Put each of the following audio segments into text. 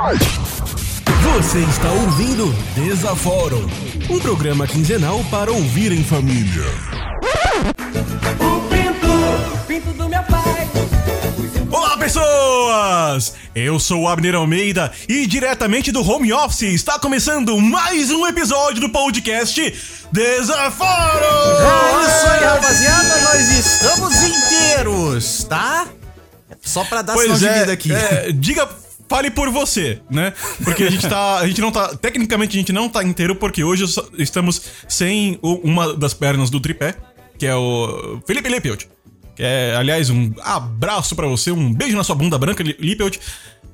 Você está ouvindo Desaforo, um programa quinzenal para ouvir em família. O pinto, pinto do meu pai. Olá, pessoas! Eu sou o Abner Almeida e diretamente do home office está começando mais um episódio do podcast Desaforo! É isso aí, rapaziada, nós estamos inteiros, tá? Só pra dar sinal Pois de é, vida aqui. é, diga, fale por você, né? Porque a gente tá, a gente não tá, tecnicamente a gente não tá inteiro porque hoje estamos sem uma das pernas do tripé, que é o Felipe Lippelt. Que é, aliás, um abraço pra você, um beijo na sua bunda branca, Li- Lippelt.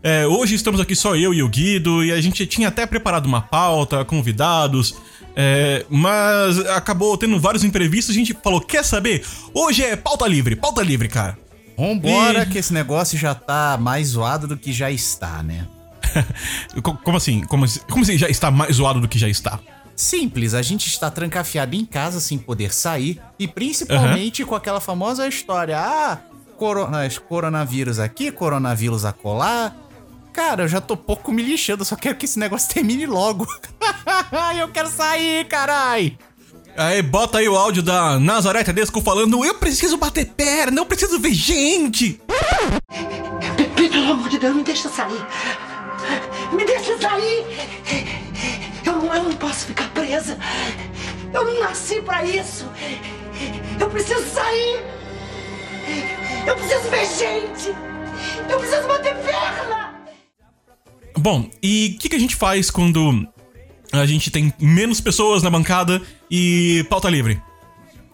É, hoje estamos aqui só eu e o Guido e a gente tinha até preparado uma pauta, convidados, é, mas acabou tendo vários imprevistos. A gente falou: quer saber? Hoje é pauta livre, pauta livre, cara. Vambora, E- que esse negócio já tá mais zoado do que já está, né? Co- Como assim? Como, assim- como assim já está mais zoado do que já está? Simples, a gente está trancafiado em casa sem poder sair e principalmente com aquela famosa história: ah, corona, coronavírus aqui, coronavírus acolá. Cara, eu já tô pouco me lixando, só quero que esse negócio termine logo. eu quero sair, carai! Aí bota aí o áudio da Nazaré Tedesco falando: Eu preciso bater perna, eu preciso ver gente! Pelo amor de Deus, me deixa sair. Me deixa sair. Eu não, eu não posso ficar presa. Eu não nasci pra isso. Eu preciso sair. Eu preciso ver gente. Eu preciso bater perna. Bom, e o que, que a gente faz quando a gente tem menos pessoas na bancada e pauta livre?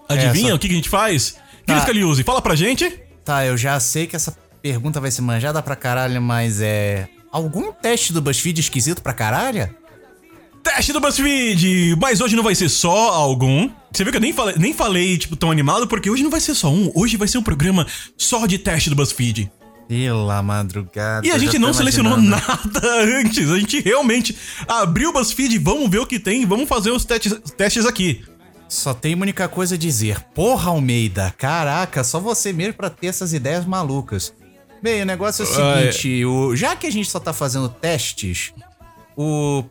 Adivinha Essa. o que, que a gente faz? Tá. Cris Caliuzzi, fala pra gente. Tá, eu já sei que essa pergunta vai ser manjada pra caralho, mas é. Algum teste do BuzzFeed esquisito pra caralho? Teste do BuzzFeed! Mas hoje não vai ser só algum. Você viu que eu nem falei, nem falei, tipo, tão animado, porque hoje não vai ser só um. Hoje vai ser um programa só de teste do BuzzFeed. Pela madrugada. E a gente não selecionou nada antes. A gente realmente abriu o BuzzFeed, vamos ver o que tem, vamos fazer os testes, testes aqui. Só tem uma única coisa a dizer. Porra, Almeida, caraca, só você mesmo pra ter essas ideias malucas. Bem, o negócio é o seguinte, o, já que a gente só tá fazendo testes, o.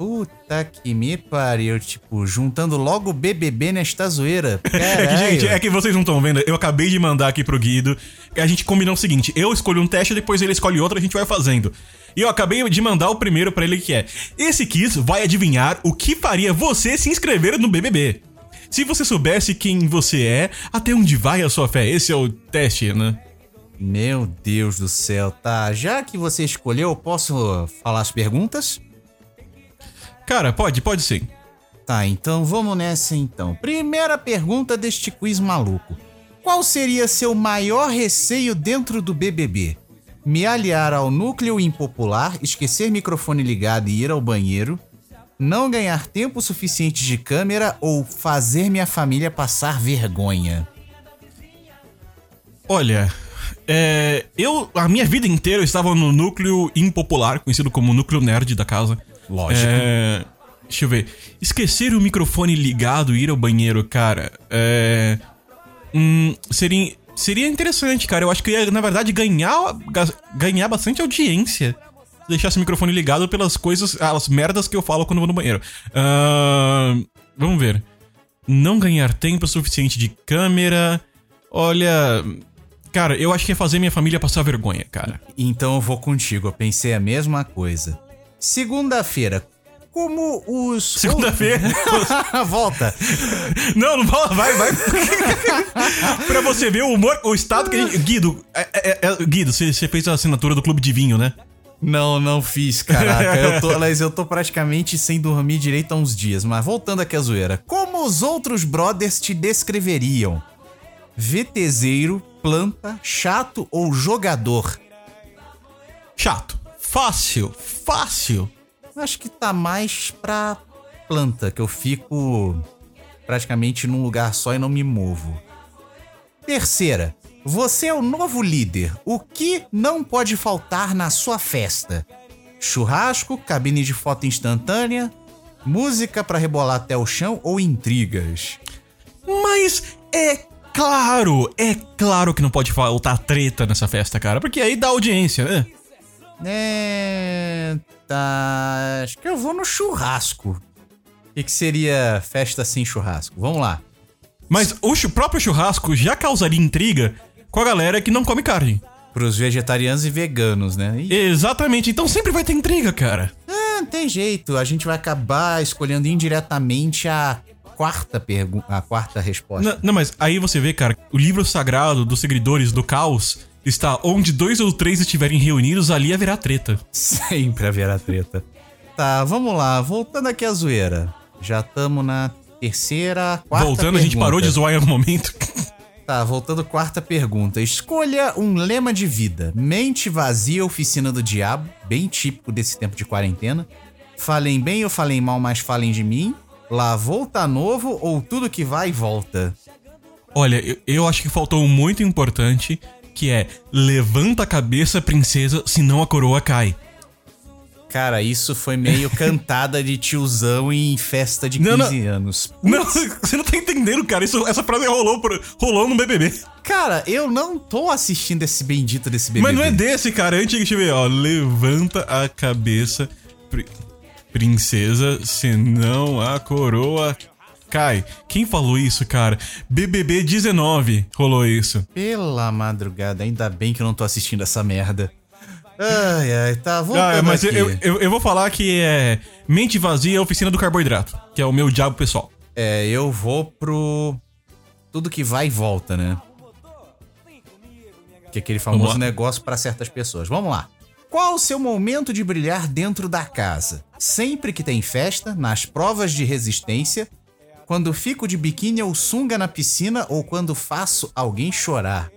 Puta que me pariu, tipo, juntando logo o BBB nesta zoeira. É que, Caralho. gente, é que vocês não estão vendo, eu acabei de mandar aqui pro Guido. A gente combinou o seguinte: eu escolho um teste, depois ele escolhe outro, a gente vai fazendo. E eu acabei de mandar o primeiro pra ele que é: esse quiz vai adivinhar o que faria você se inscrever no BBB. Se você soubesse quem você é, até onde vai a sua fé? Esse é o teste, né? Meu Deus do céu, tá. Já que você escolheu, eu posso falar as perguntas? Cara, pode, pode sim. Tá, então vamos nessa então. Primeira pergunta deste quiz maluco. Qual seria seu maior receio dentro do BBB? Me aliar ao núcleo impopular, esquecer microfone ligado e ir ao banheiro, não ganhar tempo suficiente de câmera ou fazer minha família passar vergonha? Olha, é, eu a minha vida inteira eu estava no núcleo impopular, conhecido como núcleo nerd da casa. Lógico. É, deixa eu ver. Esquecer o microfone ligado e ir ao banheiro, cara, é, hum, seria seria interessante, cara. Eu acho que ia, na verdade, ganhar ga- ganhar bastante audiência. Se deixasse o microfone ligado pelas coisas, as merdas que eu falo quando vou no banheiro. Ahn, vamos ver. Não ganhar tempo suficiente de câmera. Olha, Cara, eu acho que é fazer minha família passar vergonha, cara. Então eu vou contigo, eu pensei a mesma coisa. Segunda-feira, como os. Segunda-feira. Volta. Não, não fala, vai, vai. pra você ver o humor, o estado que a gente. Guido, é, é- é- Guido, você, você fez a assinatura do Clube de Vinho, né? Não, não fiz, caraca. Eu tô, aliás, eu tô praticamente sem dormir direito há uns dias. Mas voltando aqui à zoeira. Como os outros brothers te descreveriam? VTZero, planta, chato ou jogador? Chato. Fácil, fácil. Acho que tá mais pra planta, que eu fico praticamente num lugar só e não me movo. Terceira, você é o novo líder. O que não pode faltar na sua festa? Churrasco, cabine de foto instantânea, música pra rebolar até o chão ou intrigas? Mas é claro, é claro que não pode faltar treta nessa festa, cara. Porque aí dá audiência, né? É. Tá. Acho que eu vou no churrasco. O que, que seria festa sem churrasco? Vamos lá. Mas o chu- próprio churrasco já causaria intriga com a galera que não come carne. Pros vegetarianos e veganos, né? Ih, Exatamente, então sempre vai ter intriga, cara. Ah, não tem jeito. A gente vai acabar escolhendo indiretamente a quarta pergunta, a quarta resposta. Não, não, mas aí você vê, cara, o livro sagrado dos seguidores do caos está onde dois ou três estiverem reunidos, ali haverá treta. Sempre haverá treta. Tá, vamos lá. Voltando aqui à zoeira. Já estamos na terceira, quarta Voltando, a gente pergunta. parou de zoar em algum momento. Tá, voltando quarta pergunta. Escolha um lema de vida. Mente vazia, oficina do diabo. Bem típico desse tempo de quarentena. Falem bem ou falem mal, mas falem de mim. Lavou tá novo ou tudo que vai volta? Olha, eu, eu acho que faltou um muito importante, que é levanta a cabeça, princesa, senão a coroa cai. Cara, isso foi meio cantada de tiozão em festa de 15 Não, não. anos. Não, você não tá entendendo, cara. Isso, essa frase rolou, por- rolou no BBB. Cara, eu não tô assistindo esse bendito desse bebê. Mas não é desse, cara. Antes, deixa eu ver, ó. Levanta a cabeça, pri- princesa, senão a coroa cai. Quem falou isso, cara? BBB 19 rolou isso. Pela madrugada, ainda bem que eu não tô assistindo essa merda. Ai, ai, tá, voltando Ah, mas aqui. eu, eu, eu vou falar que é mente vazia, é oficina do carboidrato, que é o meu diabo pessoal. É, eu vou pro. Tudo que vai e volta, né? Que é aquele famoso negócio pra certas pessoas. Vamos lá. Qual o seu momento de brilhar dentro da casa? Sempre que tem festa, nas provas de resistência, quando fico de biquíni ou sunga na piscina ou quando faço alguém chorar?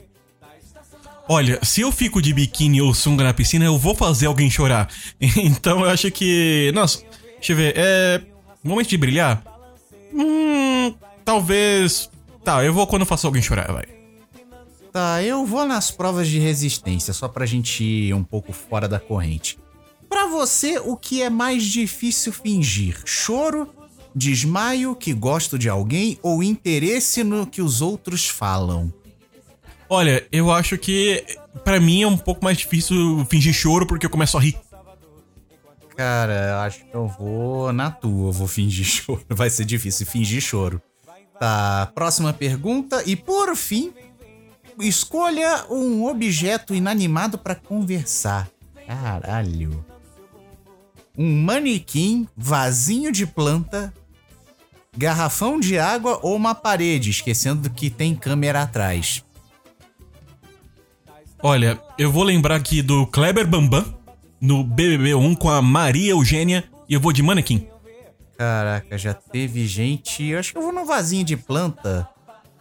Olha, se eu fico de biquíni ou sunga na piscina, eu vou fazer alguém chorar. Então eu acho que. Nossa, deixa eu ver. É. Momento de brilhar? Hum. Talvez. Tá, eu vou quando faço alguém chorar, vai. Tá, eu vou nas provas de resistência, só pra gente ir um pouco fora da corrente. Pra você, o que é mais difícil fingir? Choro, desmaio, que gosto de alguém ou interesse no que os outros falam? Olha, eu acho que. Pra mim é um pouco mais difícil fingir choro porque eu começo a rir. Cara, eu acho que eu vou na tua, eu vou fingir choro. Vai ser difícil fingir choro. Tá, próxima pergunta. E por fim, escolha um objeto inanimado pra conversar. Caralho. Um manequim, vasinho de planta, garrafão de água ou uma parede, esquecendo que tem câmera atrás. Olha, eu vou lembrar aqui do Kleber Bambam no BBB1 com a Maria Eugênia e eu vou de manequim. Caraca, já teve gente. Eu acho que eu vou no vasinho de planta,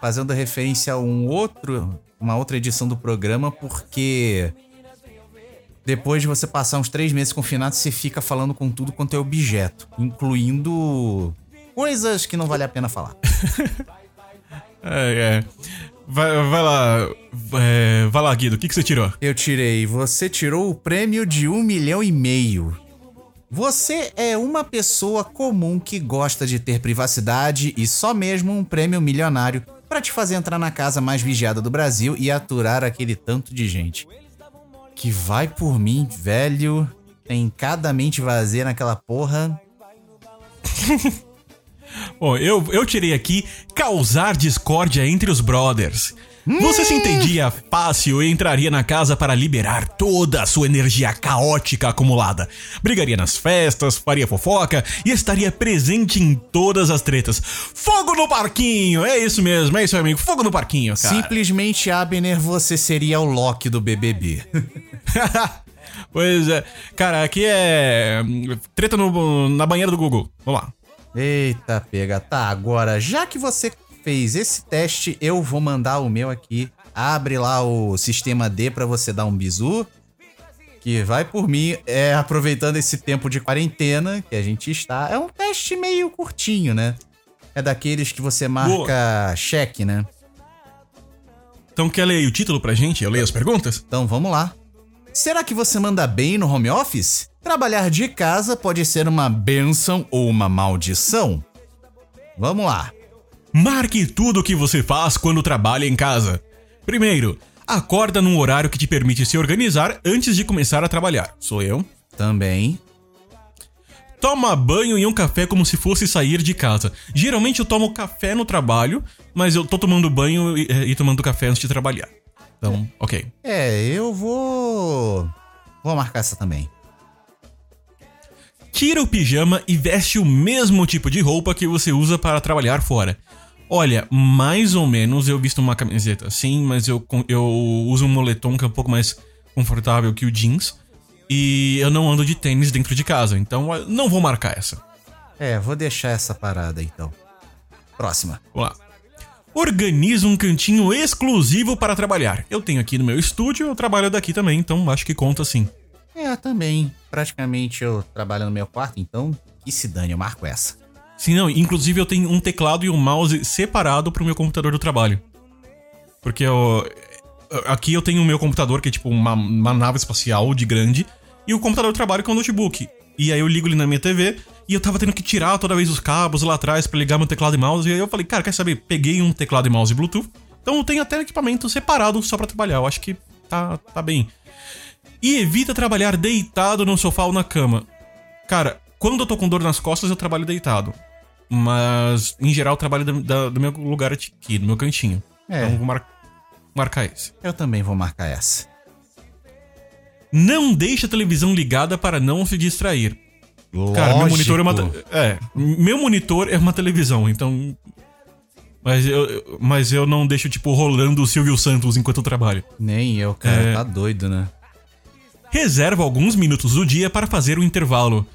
fazendo referência a um outro, uma outra edição do programa, porque depois de você passar uns três meses confinado, você fica falando com tudo quanto é objeto, incluindo coisas que não vale a pena falar. É, é. Vai, vai lá. é, vai lá, Guido. O que, que você tirou? Eu tirei. Você tirou o prêmio de um milhão e meio. Você é uma pessoa comum que gosta de ter privacidade e só mesmo um prêmio milionário pra te fazer entrar na casa mais vigiada do Brasil e aturar aquele tanto de gente. Que vai por mim, velho. Tem cada mente vazia naquela porra. Bom, eu, eu tirei aqui causar discórdia entre os brothers. Você se entendia fácil e entraria na casa para liberar toda a sua energia caótica acumulada. Brigaria nas festas, faria fofoca e estaria presente em todas as tretas. Fogo no parquinho! É isso mesmo, é isso, amigo. Fogo no parquinho, cara. Simplesmente, Abner, você seria o Loki do BBB. pois é. Cara, aqui é. hum, Treta no- na banheira do Google. Vamos lá. Eita, pega. Tá, agora, já que você fez esse teste, eu vou mandar o meu aqui. Abre lá o sistema D pra você dar um bizu. Que vai por mim, é aproveitando esse tempo de quarentena que a gente está. É um teste meio curtinho, né? É daqueles que você marca cheque, né? Então quer ler o título pra gente? Eu leio as perguntas? Então vamos lá. Será que você manda bem no home office? Trabalhar de casa pode ser uma benção ou uma maldição? Vamos lá. Marque tudo o que você faz quando trabalha em casa. Primeiro, acorda num horário que te permite se organizar antes de começar a trabalhar. Sou eu. Também. Toma banho e um café como se fosse sair de casa. Geralmente eu tomo café no trabalho, mas eu tô tomando banho e, e tomando café antes de trabalhar. Então, ok. É, eu vou. Vou marcar essa também. Tira o pijama e veste o mesmo tipo de roupa que você usa para trabalhar fora. Olha, mais ou menos eu visto uma camiseta sim, mas eu, eu uso um moletom que é um pouco mais confortável que o jeans. E eu não ando de tênis dentro de casa, então eu não vou marcar essa. É, vou deixar essa parada então. Próxima. Vamos lá. Organiza um cantinho exclusivo para trabalhar. Eu tenho aqui no meu estúdio, eu trabalho daqui também, então acho que conta sim. É, também. Praticamente eu trabalho no meu quarto, então que se dane, eu marco essa. Sim, não, inclusive eu tenho um teclado e um mouse separado pro meu computador do trabalho. Porque eu, aqui eu tenho o meu computador, que é tipo uma, uma nave espacial de grande, e o computador do trabalho que é um notebook. E aí eu ligo ele na minha TV, e eu tava tendo que tirar toda vez os cabos lá atrás pra ligar meu teclado e mouse, e aí eu falei, cara, quer saber? Peguei um teclado e mouse Bluetooth, então eu tenho até equipamento separado só pra trabalhar, eu acho que tá, tá bem. E evita trabalhar deitado no sofá ou na cama. Cara, quando eu tô com dor nas costas, eu trabalho deitado. Mas, em geral, eu trabalho da- da- do meu lugar aqui, do meu cantinho. É. Então, vou mar- marcar esse. Eu também vou marcar essa. Não deixe a televisão ligada para não se distrair. Cara, meu monitor é uma. É, meu monitor é uma televisão, então. Mas eu, eu- mas eu não deixo, tipo, rolando o Silvio Santos enquanto eu trabalho. Nem eu, cara. É. Tá doido, né? Reserva alguns minutos do dia para fazer o intervalo.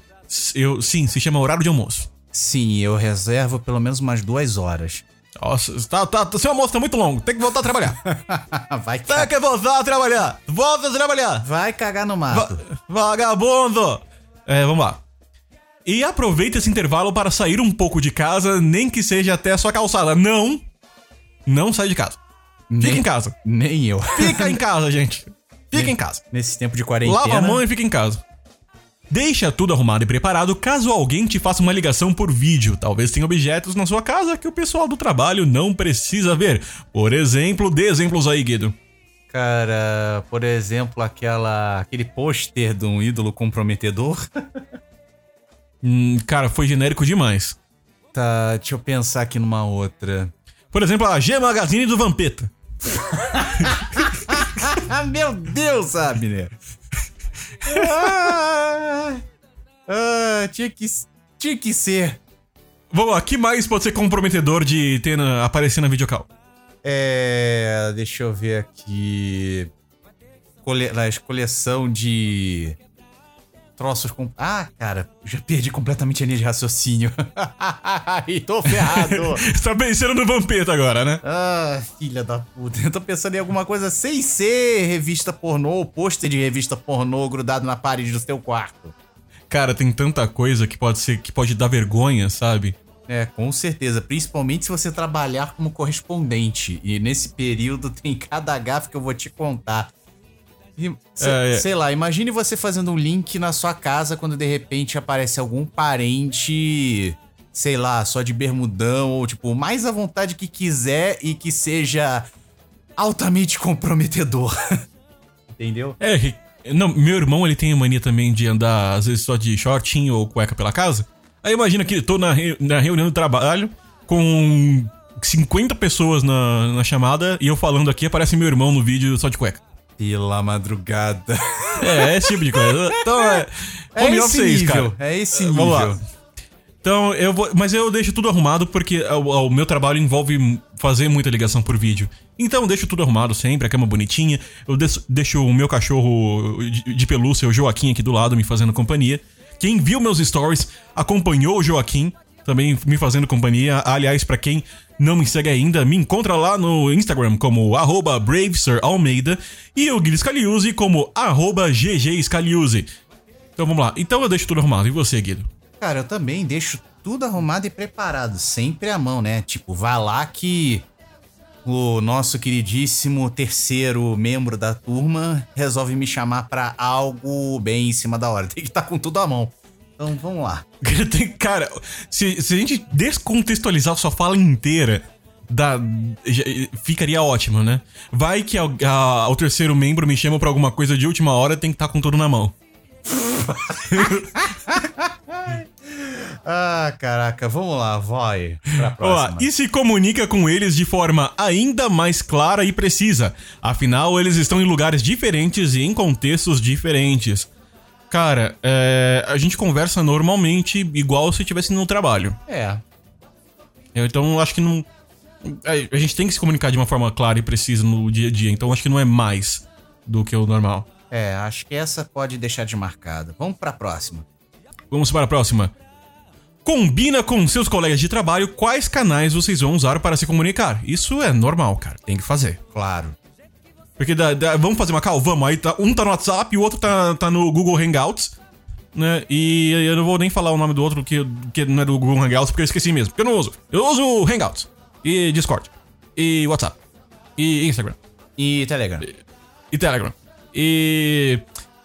Eu, sim, se chama horário de almoço. Sim, eu reservo pelo menos umas duas horas. Nossa, tá, tá, seu almoço tá muito longo, tem que voltar a trabalhar. Vai, Tem ca... que voltar a trabalhar. Volta a trabalhar. Vai cagar no mato. Va- vagabundo. É, vamos lá. E aproveita esse intervalo para sair um pouco de casa, nem que seja até a sua calçada. Não. Não sai de casa. Fica Nem- em casa. Nem eu. Fica em casa, gente. Fica em casa. Nesse tempo de quarentena. Lava a mão e fica em casa. Deixa tudo arrumado e preparado caso alguém te faça uma ligação por vídeo. Talvez tenha objetos na sua casa que o pessoal do trabalho não precisa ver. Por exemplo, dê exemplos aí, Guido. Cara, por exemplo, aquela aquele pôster de um ídolo comprometedor. Hum, cara, foi genérico demais. Tá, deixa eu pensar aqui numa outra. Por exemplo, a G Magazine do Vampeta. Ah, meu Deus, Abner! ah, ah, tinha que, tinha que ser. Vamos lá, que mais pode ser comprometedor de ter na, aparecer na videocall? É. Deixa eu ver aqui. Cole, coleção de. Troços com. Ah, cara, já perdi completamente a linha de raciocínio. e tô ferrado. Você tá pensando no Vampeta agora, né? Ah, filha da puta. Eu tô pensando em alguma coisa sem ser revista pornô ou pôster de revista pornô grudado na parede do seu quarto. Cara, tem tanta coisa que pode ser que pode dar vergonha, sabe? É, com certeza. Principalmente se você trabalhar como correspondente. E nesse período tem cada gafe que eu vou te contar. E, se- É, é. Sei lá, imagine você fazendo um link na sua casa quando de repente aparece algum parente, sei lá, só de bermudão, ou tipo, mais à vontade que quiser e que seja altamente comprometedor. Entendeu? É, não, meu irmão ele tem a mania também de andar às vezes só de shortinho ou cueca pela casa. Aí imagina que tô na, re- na reunião do trabalho com 50 pessoas na, na chamada e eu falando aqui aparece meu irmão no vídeo só de cueca. Pela madrugada. É, é esse tipo de coisa. Então é. É home esse office é isso, nível, cara. é esse Vamos lá. nível. Então, eu vou. Mas eu deixo tudo arrumado porque o, o meu trabalho envolve fazer muita ligação por vídeo. Então eu deixo tudo arrumado sempre, a cama bonitinha. Eu des- deixo o meu cachorro de, de pelúcia, o Joaquim, aqui do lado, me fazendo companhia. Quem viu meus stories acompanhou o Joaquim, também me fazendo companhia. Aliás, pra quem não me segue ainda, me encontra lá no Instagram como arroba BraveSirAlmeida e o Guilherme Scaliuzzi como arroba GGScaliuzzi. Então vamos lá. Então eu deixo tudo arrumado. E você, Guido? Cara, eu também deixo tudo arrumado e preparado, sempre à mão, né? Tipo, vá lá que o nosso queridíssimo terceiro membro da turma resolve me chamar pra algo bem em cima da hora. Tem que estar com tudo à mão. Então vamos lá. Cara, se, se a gente descontextualizar sua fala inteira, já- ficaria ótimo, né? Vai que a- a- o terceiro membro me chama pra alguma coisa de última hora, tem que estar com tudo na mão. Ah, caraca, vamos lá, vai. Pra Ó, e se comunica com eles de forma ainda mais clara e precisa. Afinal, eles estão em lugares diferentes e em contextos diferentes. Cara, é, a gente conversa normalmente igual se estivesse no trabalho. É. Eu, Então, acho que não. a- A gente tem que se comunicar de uma forma clara e precisa no dia a dia. Então, acho que não é mais do que o normal. É, acho que essa pode deixar de marcada. Vamos pra próxima. Vamos para a próxima. Combina com seus colegas de trabalho quais canais vocês vão usar para se comunicar. Isso é normal, cara. Tem que fazer. Claro. Porque da- da- vamos fazer uma call? Vamos. Aí tá- um tá no WhatsApp e o outro tá, tá no Google Hangouts. Né? E eu não vou nem falar o nome do outro que, que não é do Google Hangouts, porque eu esqueci mesmo. Porque eu não uso. Eu uso Hangouts. E Discord. E WhatsApp. E Instagram. E Telegram. E Telegram. E.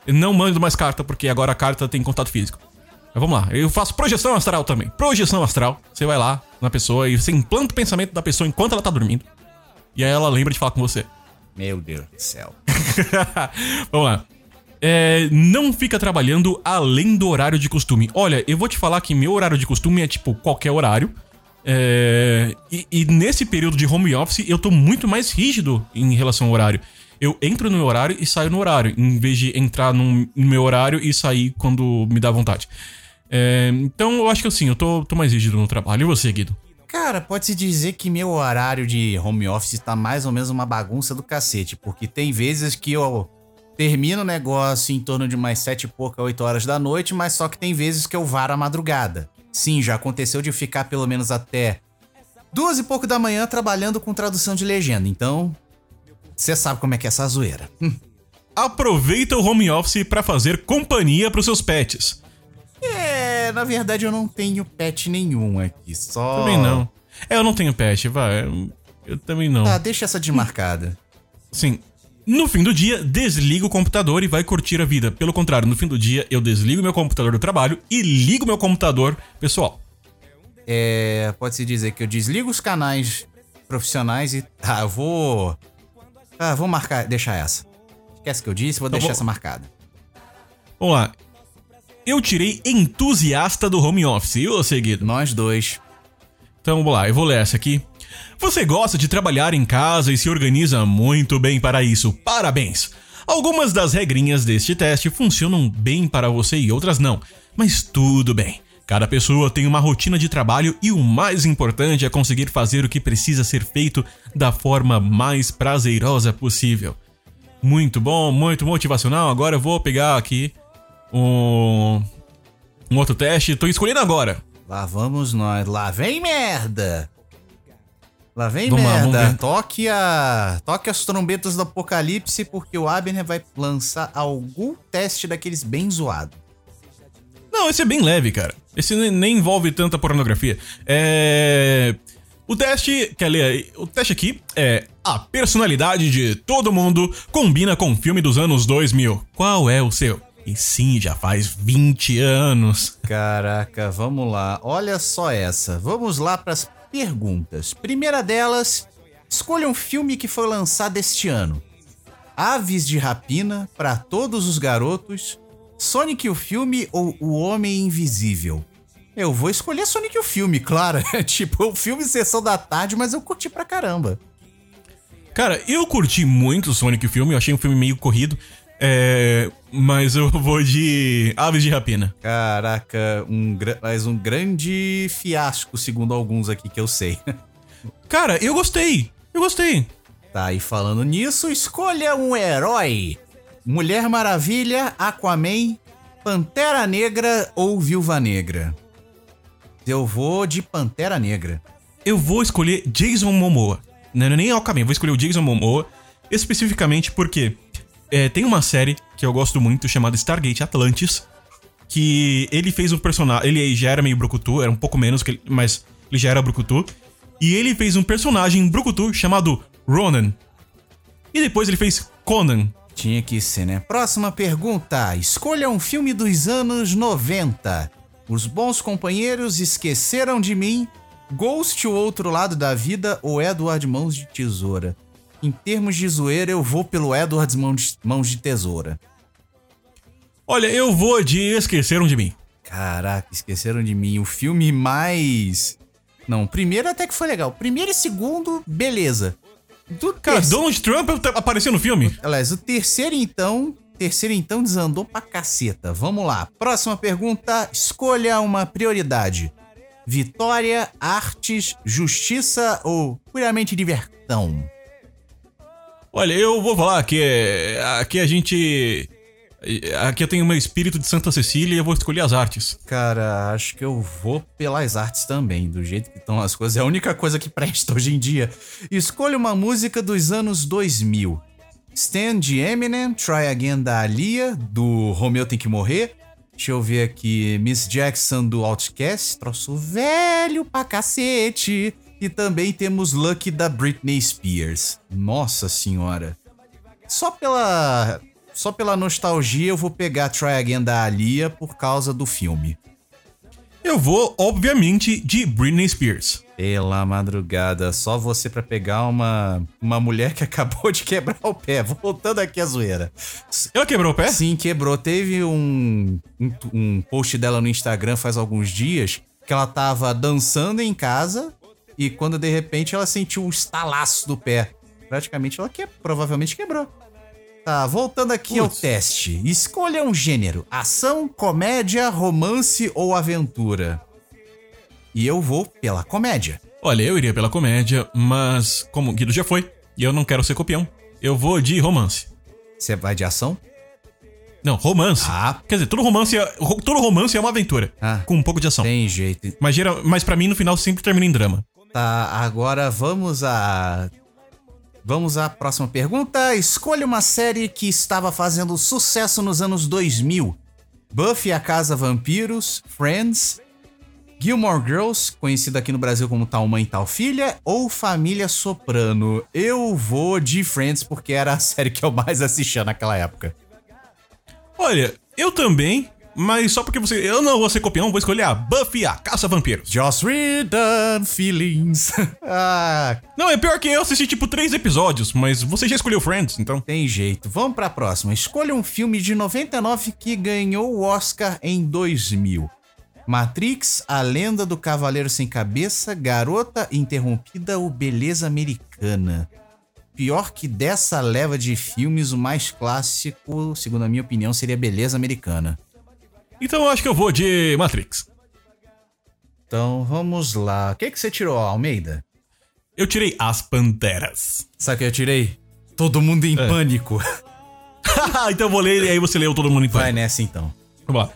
Não mando mais carta, porque agora a carta tem contato físico. Mas vamos lá. Eu faço projeção astral também. Projeção astral. Você vai lá na pessoa e você implanta o pensamento da pessoa enquanto ela tá dormindo. E aí ela lembra de falar com você. Meu Deus do céu. Vamos lá. É, não fica trabalhando além do horário de costume. Olha, eu vou te falar que meu horário de costume é tipo qualquer horário. É, e, e nesse período de home office eu tô muito mais rígido em relação ao horário. Eu entro no meu horário e saio no horário, em vez de entrar no meu horário e sair quando me dá vontade. É, então eu acho que assim, eu tô, tô mais rígido no trabalho. E você, Guido? Cara, pode-se dizer que meu horário de home office tá mais ou menos uma bagunça do cacete, porque tem vezes que eu termino o negócio em torno de mais sete e pouca, oito horas da noite, mas só que tem vezes que eu varo a madrugada. Sim, já aconteceu de ficar pelo menos até duas e pouco da manhã trabalhando com tradução de legenda, então você sabe como é que é essa zoeira. Aproveita o home office pra fazer companhia pros seus pets. Na verdade eu não tenho pet nenhum aqui, só... Também não. É, eu não tenho pet, vai. Eu também não. Ah, deixa essa desmarcada. Sim. No fim do dia, desliga o computador e vai curtir a vida. Pelo contrário, no fim do dia, eu desligo meu computador do trabalho e ligo meu computador pessoal. É, pode-se dizer que eu desligo os canais profissionais e. Tá, eu vou. Ah, vou marcar. Deixar essa. Esquece que eu disse, vou deixar vou- essa marcada. Vamos lá. Eu tirei entusiasta do home office. E você, Guido? Nós dois. Então vamos lá, eu vou ler essa aqui. Você gosta de trabalhar em casa e se organiza muito bem para isso. Parabéns! Algumas das regrinhas deste teste funcionam bem para você e outras não, mas tudo bem. Cada pessoa tem uma rotina de trabalho e o mais importante é conseguir fazer o que precisa ser feito da forma mais prazerosa possível. Muito bom, muito motivacional. Agora eu vou pegar aqui um, um outro teste. Tô escolhendo agora. Lá vamos nós. Lá vem merda! Lá vem Vamos lá, merda. ver. toque a. Toque as trombetas do apocalipse, porque o Abner vai lançar algum teste daqueles bem zoado. Não, esse é bem leve, cara. Esse nem, envolve tanta pornografia. É. O teste. Quer ler? O teste aqui é. A personalidade de todo mundo combina com o filme dos anos 2000. Qual é o seu? E sim, já faz 20 anos. Caraca, vamos lá. Olha só essa. Vamos lá para as perguntas. Primeira delas, escolha um filme que foi lançado este ano. Aves de Rapina para todos os garotos, Sonic o filme ou O Homem Invisível? Eu vou escolher Sonic o filme, claro. tipo, o filme sessão da tarde, mas eu curti pra caramba. Cara, eu curti muito o Sonic o filme, eu achei um filme meio corrido. É. Mas eu vou de Aves de Rapina. Caraca, um, mas um grande fiasco, segundo alguns aqui que eu sei. Cara, eu gostei. Eu gostei. Tá, e falando nisso, escolha um herói: Mulher Maravilha, Aquaman, Pantera Negra ou Viúva Negra? Eu vou de Pantera Negra. Eu vou escolher Jason Momoa. Não é nem eu vou escolher o Jason Momoa. Especificamente porque é, tem uma série que eu gosto muito chamada Stargate Atlantis. Que ele fez um personagem. Ele já era meio Brucutu, era um pouco menos, que ele- mas ele já era Brucutu. E ele fez um personagem Brucutu chamado Ronan. E depois ele fez Conan. Tinha que ser, né? Próxima pergunta: escolha um filme dos anos 90. Os Bons Companheiros Esqueceram de Mim, Ghost, O Outro Lado da Vida ou Edward Mãos de Tesoura? Em termos de zoeira, eu vou pelo Edward Mãos de, Mãos de Tesoura. Olha, eu vou de Esqueceram de Mim. Caraca, esqueceram de mim. O filme mais. Não, primeiro até que foi legal. Primeiro e segundo, beleza. Do Cara, terceiro- Donald Trump apareceu no filme? Aliás, o terceiro então. Terceiro então desandou pra caceta. Vamos lá. Próxima pergunta. Escolha uma prioridade: vitória, artes, justiça ou puramente diversão? Olha, eu vou falar que aqui a gente. Aqui eu tenho meu espírito de Santa Cecília e eu vou escolher as artes. Cara, acho que eu vou pelas artes também, do jeito que estão as coisas. É a única coisa que presta hoje em dia. Escolha uma música dos anos 2000. Stand de Eminem, Try Again da Alia, do Romeu Tem Que Morrer. Deixa eu ver aqui, Miss Jackson do Outcast, troço velho pra cacete. E também temos Lucky da Britney Spears. Nossa senhora. Só pela só pela nostalgia eu vou pegar Try Again da Alia por causa do filme. Eu vou, obviamente, de Britney Spears. Pela madrugada, só você pra pegar uma uma mulher que acabou de quebrar o pé. Voltando aqui a zoeira. Ela quebrou o pé? Sim, quebrou. Teve um, um, um post dela no Instagram faz alguns dias que ela tava dançando em casa e quando de repente ela sentiu um estalaço do pé. Praticamente ela que, provavelmente quebrou. Tá, voltando aqui ao Putz. teste. Escolha um gênero: ação, comédia, romance ou aventura. E eu vou pela comédia. Olha, eu iria pela comédia, mas como o Guido já foi, e eu não quero ser copião, eu vou de romance. Você vai de ação? Não, romance. Ah. Quer dizer, todo romance é, todo romance é uma aventura, Ah. com um pouco de ação. Tem jeito. Mas, mas para mim, no final, sempre termina em drama. Tá, agora vamos a. Vamos à próxima pergunta. Escolha uma série que estava fazendo sucesso nos anos 2000. Buffy a Casa Vampiros, Friends, Gilmore Girls, conhecida aqui no Brasil como Tal Mãe Tal Filha, ou Família Soprano. Eu vou de Friends porque era a série que eu mais assistia naquela época. Olha, eu também, mas só porque você. Eu não vou ser copião, vou escolher a Buffy a Caça Vampiros. Joss Whedon, Feelings. ah, Não, é pior que eu assisti tipo três episódios, mas você já escolheu Friends, então. Tem jeito. Vamos pra próxima. Escolha um filme de 99 que ganhou o Oscar em 2000. Matrix, A Lenda do Cavaleiro Sem Cabeça, Garota Interrompida ou Beleza Americana. Pior que dessa leva de filmes, o mais clássico, segundo a minha opinião, seria Beleza Americana. Então eu acho que eu vou de Matrix. Então vamos lá. O que, que você tirou, Almeida? Eu tirei As Panteras. Sabe o que eu tirei? Todo mundo em pânico. então eu vou ler e aí você leu todo mundo em Vai pânico. nessa então. Vamos lá.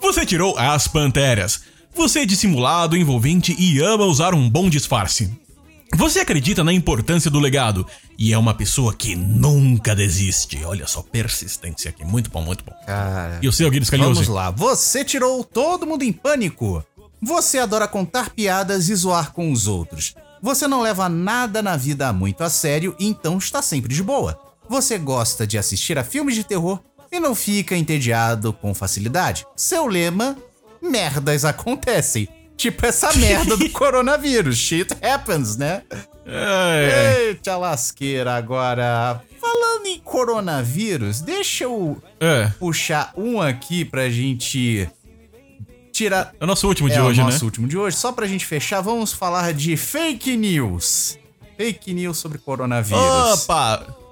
Você tirou As Panteras. Você é dissimulado, envolvente e ama usar um bom disfarce. Você acredita na importância do legado e é uma pessoa que nunca desiste. Olha só, persistência aqui. Muito bom, muito bom. Cara. E o seu, Vamos Scalioso? lá, você tirou todo mundo em pânico. Você adora contar piadas e zoar com os outros. Você não leva nada na vida muito a sério, então está sempre de boa. Você gosta de assistir a filmes de terror e não fica entediado com facilidade. Seu lema: merdas acontecem. Tipo essa merda do coronavírus. Shit happens, né? É, Eita lasqueira agora. Falando em coronavírus, deixa eu é. puxar um aqui pra gente tirar. É o nosso último de é hoje, o né? nosso último de hoje. Só pra gente fechar, vamos falar de fake news. Fake news sobre coronavírus. Opa!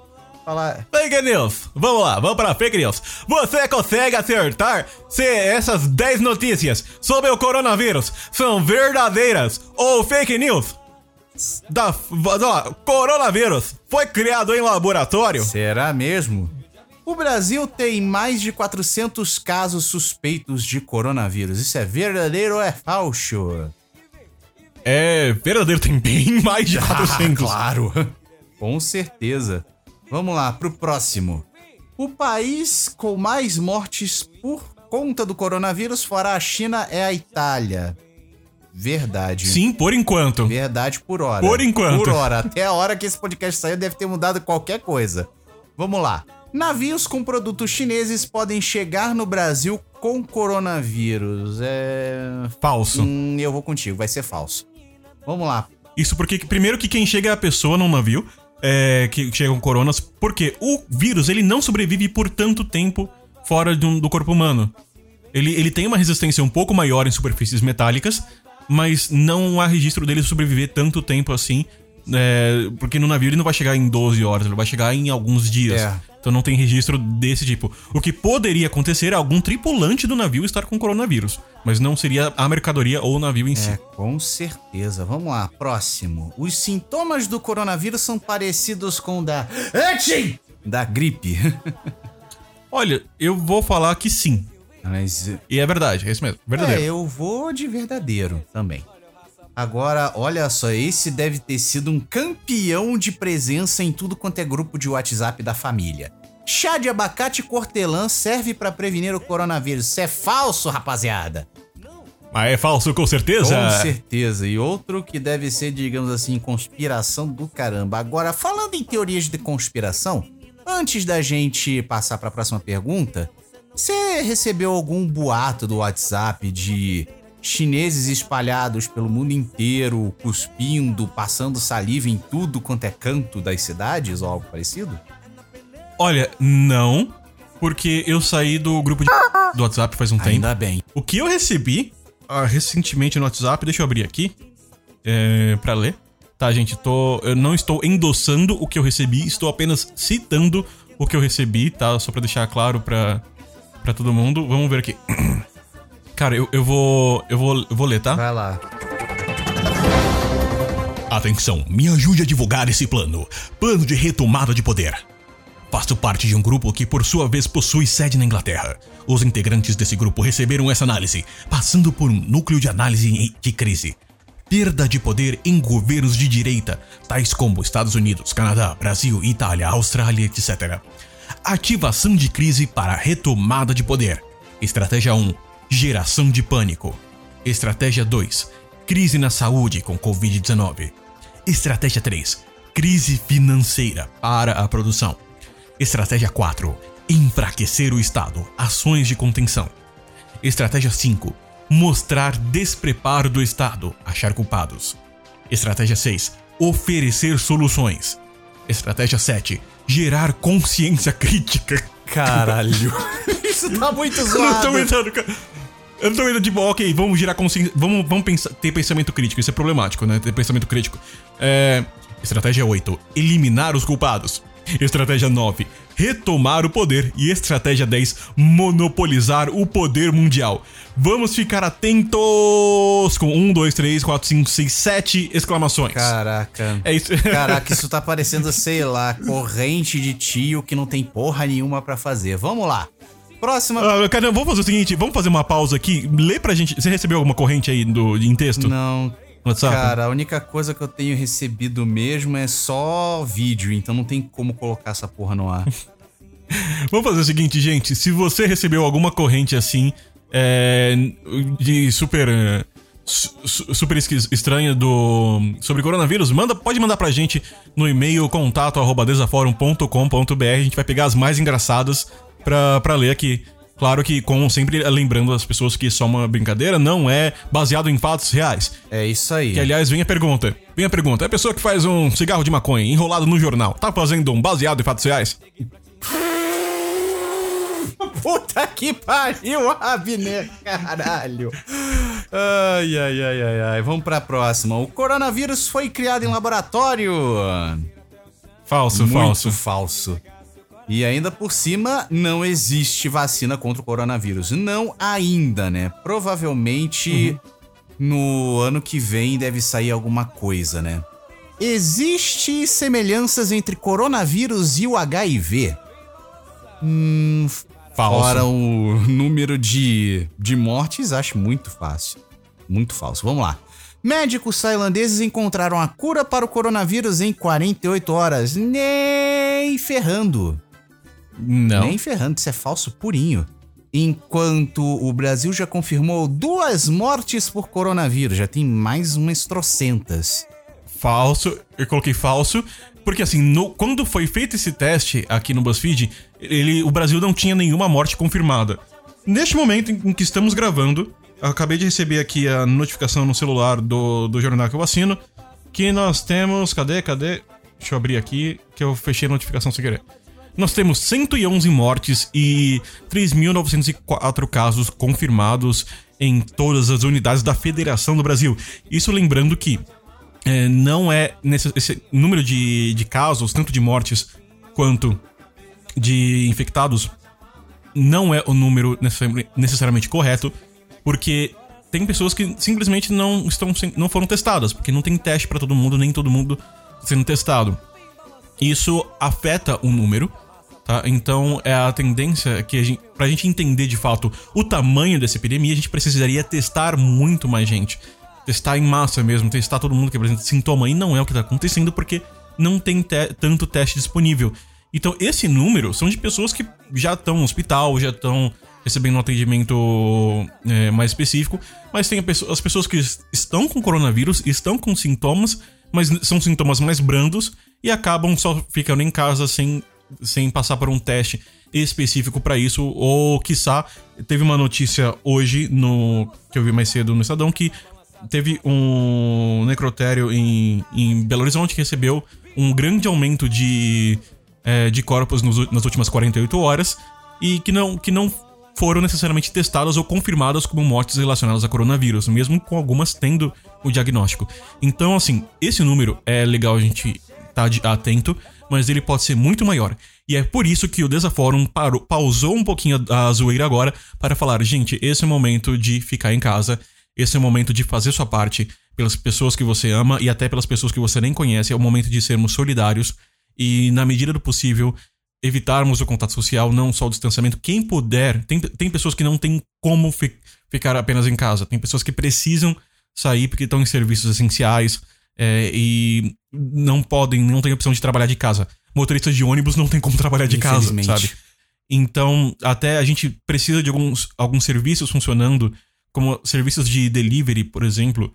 Falar. Fake news! Vamos lá, vamos para fake news. Você consegue acertar se essas 10 notícias sobre o coronavírus são verdadeiras ou fake news? Da, ó, coronavírus foi criado em laboratório? Será mesmo? O Brasil tem mais de 400 casos suspeitos de coronavírus. Isso é verdadeiro ou é falso? É verdadeiro, tem bem mais de 400. Ah, claro. Com certeza. Vamos lá, pro próximo. O país com mais mortes por conta do coronavírus fora a China é a Itália. Verdade. Sim, por enquanto. Verdade por hora. Por enquanto. Por hora. Até a hora que esse podcast saiu deve ter mudado qualquer coisa. Vamos lá. Navios com produtos chineses podem chegar no Brasil com coronavírus. É. Falso. Hum, eu vou contigo, vai ser falso. Vamos lá. Isso porque, primeiro, que quem chega é a pessoa num navio, é, que chegam coronas, porque o vírus ele não sobrevive por tanto tempo fora um- do corpo humano. Ele, ele tem uma resistência um pouco maior em superfícies metálicas, mas não há registro dele sobreviver tanto tempo assim. é, porque no navio ele não vai chegar em 12 horas, ele vai chegar em alguns dias. É. Então não tem registro desse tipo. O que poderia acontecer é algum tripulante do navio estar com coronavírus. Mas não seria a mercadoria ou o navio em É, si. com certeza. Vamos lá, próximo. Os sintomas do coronavírus são parecidos com o da. Achim! Da gripe. Olha, eu vou falar que sim. Mas. E é verdade, é isso mesmo. É, Verdadeiro. eu vou de verdadeiro também. Agora, olha só, esse deve ter sido um campeão de presença em tudo quanto é grupo de WhatsApp da família. Chá de abacate e cortelã serve pra prevenir o coronavírus. Isso é falso, rapaziada. Mas é falso com certeza? Com certeza. E outro que deve ser, digamos assim, conspiração do caramba. Agora, falando em teorias de conspiração, antes da gente passar para a próxima pergunta, você recebeu algum boato do WhatsApp de chineses espalhados pelo mundo inteiro, cuspindo, passando saliva em tudo quanto é canto das cidades ou algo parecido? Olha, não. Porque eu saí do grupo de do WhatsApp faz um tempo. Ainda bem. O que eu recebi ah, recentemente no WhatsApp, deixa eu abrir aqui é, para ler. Tá, gente, tô, eu não estou endossando o que eu recebi, estou apenas citando o que eu recebi, tá? Só pra deixar claro pra, pra todo mundo. Vamos ver aqui. Cara, eu, eu vou. Eu vou, eu vou ler, tá? Vai lá. Atenção, me ajude a divulgar esse plano. Plano de retomada de poder. Faço parte de um grupo que, por sua vez, possui sede na Inglaterra. Os integrantes desse grupo receberam essa análise, passando por um núcleo de análise de crise. Perda de poder em governos de direita, tais como Estados Unidos, Canadá, Brasil, Itália, Austrália, etc. Ativação de crise para retomada de poder. Estratégia 1: Geração de pânico. Estratégia 2: Crise na saúde com Covid-19. Estratégia 3: Crise financeira para a produção. Estratégia 4: Enfraquecer o Estado. Ações de contenção. Estratégia 5: Mostrar despreparo do Estado. Achar culpados. Estratégia 6: Oferecer soluções. Estratégia 7: Gerar consciência crítica. Caralho. Isso tá muito Eu não tô zoado. aguentando, cara. Eu não tô aguentando, tipo, ok, vamos gerar consciência. Vamos, vamos pensar, ter pensamento crítico. Isso é problemático, né? Ter pensamento crítico. É, estratégia 8. Eliminar os culpados. Estratégia 9. Retomar o poder. E estratégia 10. Monopolizar o poder mundial. Vamos ficar atentos com 1, 2, 3, 4, 5, 6, 7 exclamações. Caraca. É isso. Caraca, isso tá parecendo, sei lá, corrente de tio que não tem porra nenhuma pra fazer. Vamos lá. Próxima. Ah, cara, vamos fazer o seguinte, vamos fazer uma pausa aqui. Lê pra gente. Você recebeu alguma corrente aí do, em texto? Não. WhatsApp? Cara, a única coisa que eu tenho recebido mesmo é só vídeo, então não tem como colocar essa porra no ar. Vamos fazer o seguinte, gente. Se você recebeu alguma corrente assim, é, de super. é, su- su- super estranha do sobre coronavírus, manda, pode mandar pra gente no e-mail contato@desaforum.com.br. A gente vai pegar as mais engraçadas pra, pra ler aqui. Claro que, com sempre lembrando as pessoas que é uma brincadeira, não é baseado em fatos reais. É isso aí. Que, aliás, vem a pergunta. Vem a pergunta. É a pessoa que faz um cigarro de maconha enrolado no jornal. Tá fazendo um baseado em fatos reais? Puta que pariu, Abner, caralho. Ai, ai, ai, ai, ai. Vamos pra próxima. O coronavírus foi criado em laboratório. Falso, Muito falso. falso. E ainda por cima, não existe vacina contra o coronavírus. Não ainda, né? Provavelmente no ano que vem deve sair alguma coisa, né? Existe semelhanças entre coronavírus e o HIV? Hum, Falso. Fora o número de, de mortes, acho muito fácil. Muito falso. Vamos lá. Médicos tailandeses encontraram a cura para o coronavírus em 48 horas. Nem ferrando. Não. Nem ferrando, isso é falso purinho. Enquanto o Brasil já confirmou duas mortes por coronavírus, já tem mais umas trocentas. Falso. Eu coloquei falso. Porque assim, no- quando foi feito esse teste aqui no BuzzFeed, ele, o Brasil não tinha nenhuma morte confirmada. Neste momento em, que estamos gravando, eu acabei de receber aqui a notificação no celular do, do jornal que eu assino, que nós temos. Cadê? Cadê? Deixa eu abrir aqui, que eu fechei a notificação sem querer. Nós temos 111 mortes e 3.904 casos confirmados em todas as unidades da Federação do Brasil. Isso lembrando que é, não é nesse, esse número de, de casos, tanto de mortes quanto de infectados, não é o número necessariamente correto, porque tem pessoas que simplesmente não estão não foram testadas, porque não tem teste para todo mundo, nem todo mundo sendo testado. Isso afeta o número, tá? Então é a tendência que a gente, pra gente entender de fato o tamanho dessa epidemia, a gente precisaria testar muito mais gente. Testar em massa mesmo, testar todo mundo que apresenta sintoma. E não é o que tá acontecendo porque não tem te tanto teste disponível. Então, esse número são de pessoas que já estão no hospital, já estão recebendo um atendimento é, mais específico, mas tem as pessoas que estão com coronavírus, estão com sintomas, mas são sintomas mais brandos e acabam só ficando em casa sem, sem passar por um teste específico para isso, ou quiçá, teve uma notícia hoje no que eu vi mais cedo no Estadão que teve um necrotério em, em Belo Horizonte que recebeu um grande aumento de, é, de corpos nos, nas últimas 48 horas e que não, que não foram necessariamente testadas ou confirmadas como mortes relacionadas a coronavírus, mesmo com algumas tendo o diagnóstico. Então, assim, esse número é legal a gente estar tá atento, mas ele pode ser muito maior. E é por isso que o Desaforum parou, pausou um pouquinho a, zoeira agora para falar, gente, esse é o momento de ficar em casa, esse é o momento de fazer sua parte pelas pessoas que você ama e até pelas pessoas que você nem conhece, é o momento de sermos solidários e, na medida do possível, evitarmos o contato social, não só o distanciamento. Quem puder, tem, tem pessoas que não tem como fi, ficar apenas em casa, tem pessoas que precisam sair porque estão em serviços essenciais é, e não podem, não tem opção de trabalhar de casa. Motoristas de ônibus não tem como trabalhar de casa, sabe? Então, até a gente precisa de alguns, alguns serviços funcionando, como serviços de delivery, por exemplo.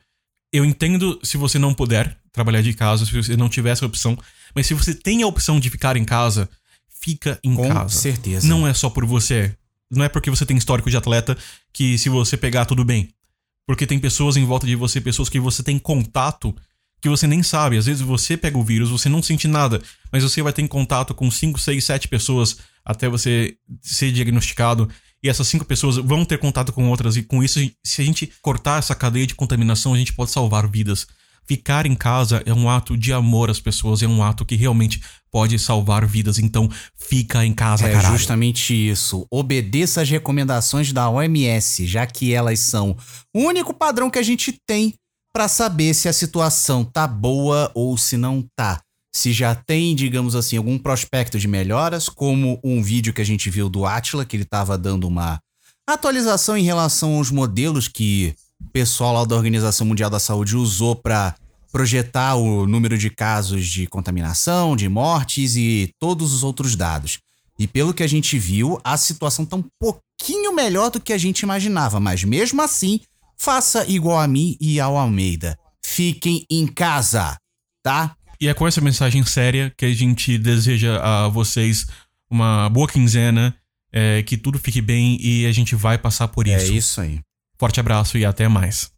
Eu entendo se você não puder trabalhar de casa, se você não tiver essa opção, mas se você tem a opção de ficar em casa, fica em Com casa. Com certeza. Não é só por você. Não é porque você tem histórico de atleta que se você pegar tudo bem. Porque tem pessoas em volta de você, pessoas que você tem contato que você nem sabe. Às vezes você pega o vírus, você não sente nada, mas você vai ter contato com 5, 6, 7 pessoas até você ser diagnosticado. E essas cinco pessoas vão ter contato com outras, e com isso, se a gente cortar essa cadeia de contaminação, a gente pode salvar vidas. Ficar em casa é um ato de amor às pessoas, é um ato que realmente pode salvar vidas. Então, fica em casa, é caralho. É justamente isso. Obedeça às recomendações da OMS, já que elas são o único padrão que a gente tem para saber se a situação tá boa ou se não tá. Se já tem, digamos assim, algum prospecto de melhoras, como um vídeo que a gente viu do Atila, que ele tava dando uma atualização em relação aos modelos que o pessoal lá da Organização Mundial da Saúde usou para projetar o número de casos de contaminação, de mortes e todos os outros dados. E pelo que a gente viu, a situação está um pouquinho melhor do que a gente imaginava, mas mesmo assim, faça igual a mim e ao Almeida. Fiquem em casa, tá? E é com essa mensagem séria que a gente deseja a vocês uma boa quinzena, é, que tudo fique bem e a gente vai passar por isso. É isso aí. Forte abraço e até mais.